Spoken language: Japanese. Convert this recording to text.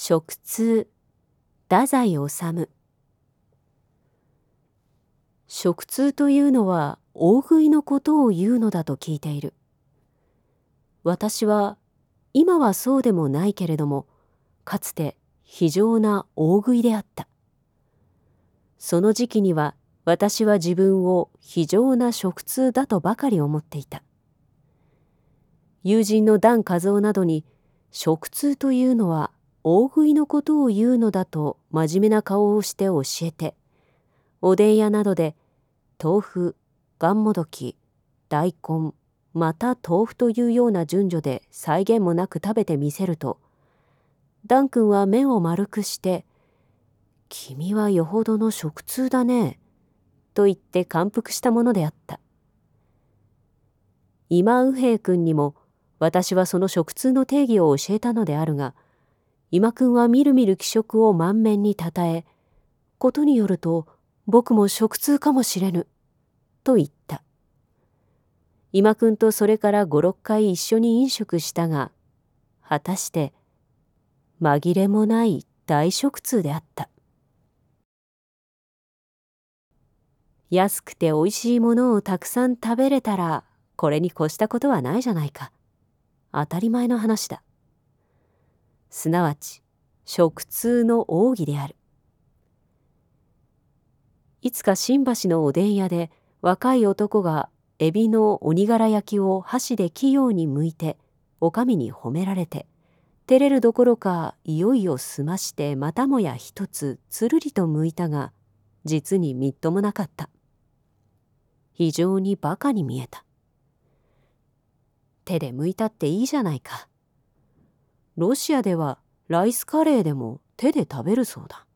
食通太宰治。食通というのは大食いのことを言うのだと聞いている。私は今はそうでもないけれどもかつて非常な大食いであった。その時期には私は自分を非常な食通だとばかり思っていた。友人の段和夫などに食通というのは大食いのことを言うのだと真面目な顔をして教えておでん屋などで豆腐がんもどき大根また豆腐というような順序で再現もなく食べてみせるとダン君は目を丸くして「君はよほどの食通だね」と言って感服したものであった。今右平君にも私はその食通の定義を教えたのであるが今君はみるみる気色を満面にたたえことによると僕も食通かもしれぬと言った。今君とそれから五六回一緒に飲食したが果たして紛れもない大食通であった。安くて美味しいものをたくさん食べれたらこれに越したことはないじゃないか。当たり前の話だ。すなわち食通の奥義である。いつか新橋のおでん屋で若い男がエビの鬼柄焼きを箸で器用に剥いてお上に褒められて照れるどころかいよいよ済ましてまたもや一つつるりと剥いたが実にみっともなかった。非常にバカに見えた。手で剥いたっていいじゃないか。ロシアではライスカレーでも手で食べるそうだ。